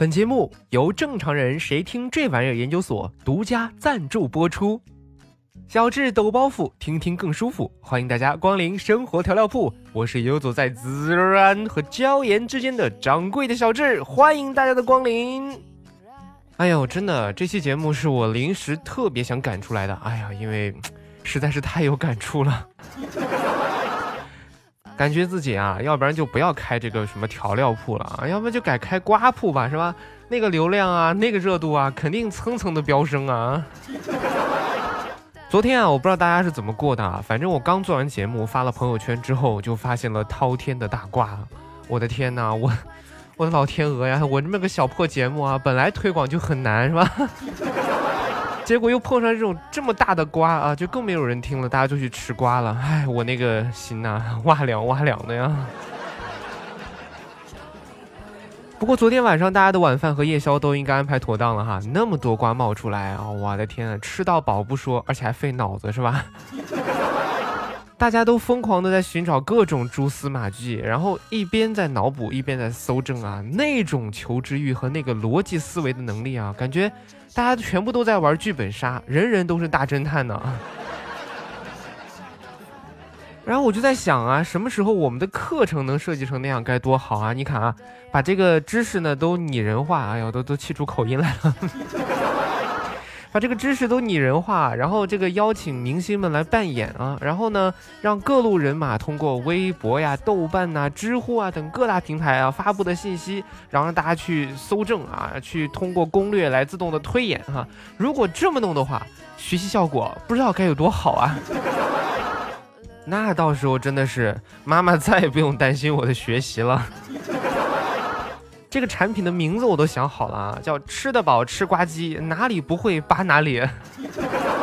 本节目由正常人谁听这玩意儿研究所独家赞助播出。小智抖包袱，听听更舒服。欢迎大家光临生活调料铺，我是游走在孜然和椒盐之间的掌柜的小智，欢迎大家的光临。哎呦，真的，这期节目是我临时特别想赶出来的。哎呀，因为实在是太有感触了。感觉自己啊，要不然就不要开这个什么调料铺了啊，要不然就改开瓜铺吧，是吧？那个流量啊，那个热度啊，肯定蹭蹭的飙升啊。昨天啊，我不知道大家是怎么过的啊，反正我刚做完节目发了朋友圈之后，就发现了滔天的大瓜。我的天哪，我我的老天鹅呀！我这么个小破节目啊，本来推广就很难，是吧？结果又碰上这种这么大的瓜啊，就更没有人听了，大家就去吃瓜了。哎，我那个心呐，哇凉哇凉的呀。不过昨天晚上大家的晚饭和夜宵都应该安排妥当了哈，那么多瓜冒出来啊，我的天啊，吃到饱不说，而且还费脑子是吧？大家都疯狂的在寻找各种蛛丝马迹，然后一边在脑补，一边在搜证啊，那种求知欲和那个逻辑思维的能力啊，感觉。大家全部都在玩剧本杀，人人都是大侦探呢。然后我就在想啊，什么时候我们的课程能设计成那样该多好啊！你看啊，把这个知识呢都拟人化，哎呦，都都气出口音来了。把这个知识都拟人化，然后这个邀请明星们来扮演啊，然后呢，让各路人马通过微博呀、豆瓣呐、知乎啊等各大平台啊发布的信息，然后让大家去搜证啊，去通过攻略来自动的推演哈。如果这么弄的话，学习效果不知道该有多好啊！那到时候真的是妈妈再也不用担心我的学习了。这个产品的名字我都想好了啊，叫吃得饱吃瓜机，哪里不会扒哪里。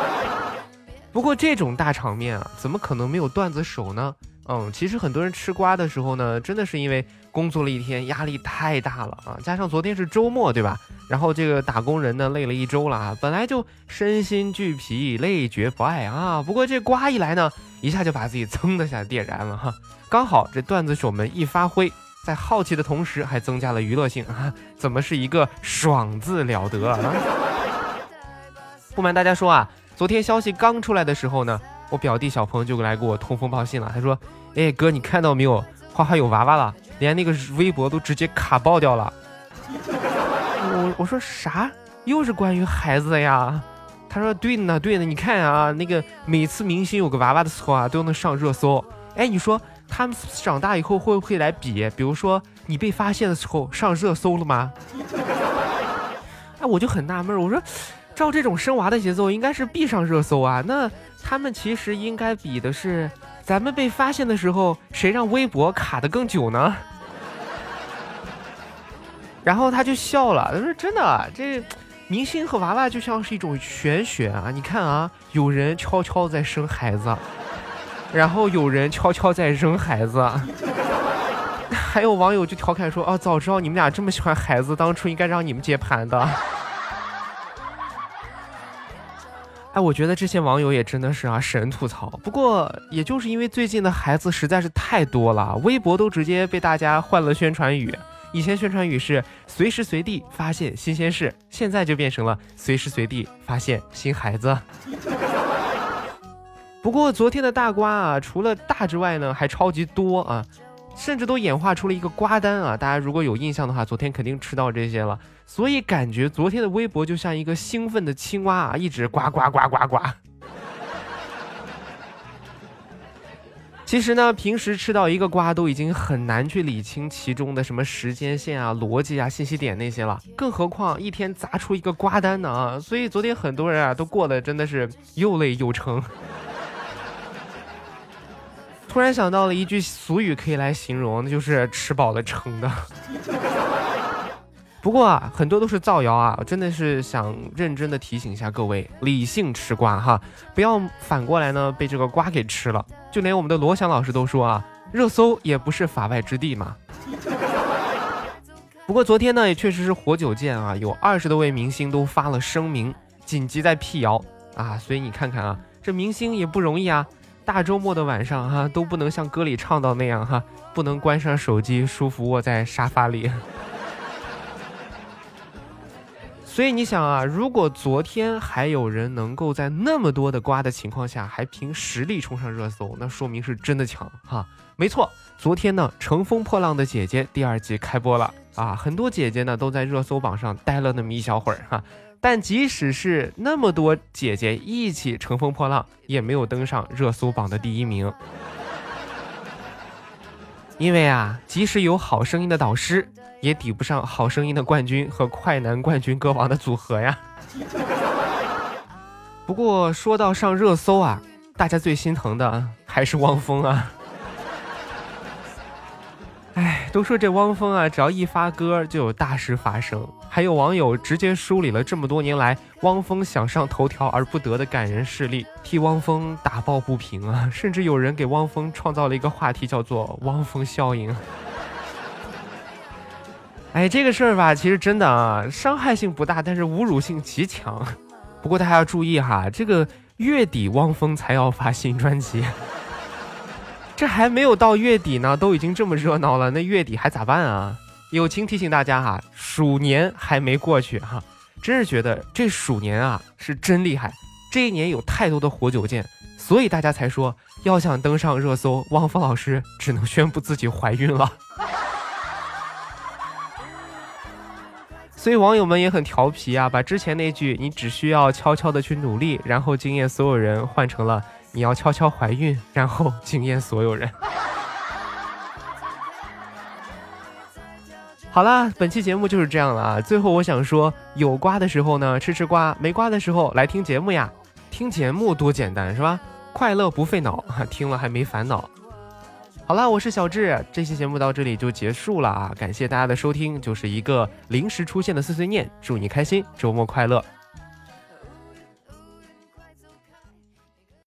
不过这种大场面啊，怎么可能没有段子手呢？嗯，其实很多人吃瓜的时候呢，真的是因为工作了一天，压力太大了啊，加上昨天是周末，对吧？然后这个打工人呢，累了一周了啊，本来就身心俱疲，累觉不爱啊。不过这瓜一来呢，一下就把自己噌的下点燃了哈。刚好这段子手们一发挥。在好奇的同时，还增加了娱乐性啊！怎么是一个爽字了得啊？不瞒大家说啊，昨天消息刚出来的时候呢，我表弟小鹏就来给我通风报信了。他说：“哎哥，你看到没有？花花有娃娃了，连那个微博都直接卡爆掉了。”我我说啥？又是关于孩子的呀？他说：“对呢，对呢，你看啊，那个每次明星有个娃娃的时候啊，都能上热搜。哎，你说。”他们长大以后会不会来比？比如说你被发现的时候上热搜了吗？哎，我就很纳闷，我说，照这种生娃的节奏，应该是必上热搜啊。那他们其实应该比的是，咱们被发现的时候，谁让微博卡的更久呢？然后他就笑了，他说：“真的，这明星和娃娃就像是一种玄学啊。你看啊，有人悄悄在生孩子。”然后有人悄悄在扔孩子，还有网友就调侃说：“哦，早知道你们俩这么喜欢孩子，当初应该让你们接盘的。”哎，我觉得这些网友也真的是啊，神吐槽。不过，也就是因为最近的孩子实在是太多了，微博都直接被大家换了宣传语。以前宣传语是随时随地发现新鲜事，现在就变成了随时随地发现新孩子。不过昨天的大瓜啊，除了大之外呢，还超级多啊，甚至都演化出了一个瓜单啊！大家如果有印象的话，昨天肯定吃到这些了，所以感觉昨天的微博就像一个兴奋的青蛙啊，一直呱呱呱呱呱。其实呢，平时吃到一个瓜都已经很难去理清其中的什么时间线啊、逻辑啊、信息点那些了，更何况一天砸出一个瓜单呢啊！所以昨天很多人啊都过得真的是又累又撑。突然想到了一句俗语，可以来形容，那就是吃饱了撑的。不过啊，很多都是造谣啊，我真的是想认真的提醒一下各位，理性吃瓜哈，不要反过来呢被这个瓜给吃了。就连我们的罗翔老师都说啊，热搜也不是法外之地嘛。不过昨天呢，也确实是活久见啊，有二十多位明星都发了声明，紧急在辟谣啊，所以你看看啊，这明星也不容易啊。大周末的晚上哈，都不能像歌里唱到那样哈，不能关上手机，舒服窝在沙发里。所以你想啊，如果昨天还有人能够在那么多的瓜的情况下，还凭实力冲上热搜，那说明是真的强哈。没错，昨天呢，《乘风破浪的姐姐》第二季开播了啊，很多姐姐呢都在热搜榜上待了那么一小会儿哈。但即使是那么多姐姐一起乘风破浪，也没有登上热搜榜的第一名。因为啊，即使有好声音的导师，也抵不上好声音的冠军和快男冠军歌王的组合呀。不过说到上热搜啊，大家最心疼的还是汪峰啊。哎，都说这汪峰啊，只要一发歌就有大事发生。还有网友直接梳理了这么多年来汪峰想上头条而不得的感人事例，替汪峰打抱不平啊！甚至有人给汪峰创造了一个话题，叫做“汪峰效应”。哎，这个事儿吧，其实真的啊，伤害性不大，但是侮辱性极强。不过大家要注意哈，这个月底汪峰才要发新专辑。这还没有到月底呢，都已经这么热闹了，那月底还咋办啊？友情提醒大家哈，鼠年还没过去哈，真是觉得这鼠年啊是真厉害，这一年有太多的活久见，所以大家才说要想登上热搜，汪峰老师只能宣布自己怀孕了。所以网友们也很调皮啊，把之前那句“你只需要悄悄的去努力，然后惊艳所有人”换成了。你要悄悄怀孕，然后惊艳所有人。好啦，本期节目就是这样了啊！最后我想说，有瓜的时候呢，吃吃瓜；没瓜的时候来听节目呀。听节目多简单是吧？快乐不费脑，听了还没烦恼。好啦，我是小智，这期节目到这里就结束了啊！感谢大家的收听，就是一个临时出现的碎碎念。祝你开心，周末快乐。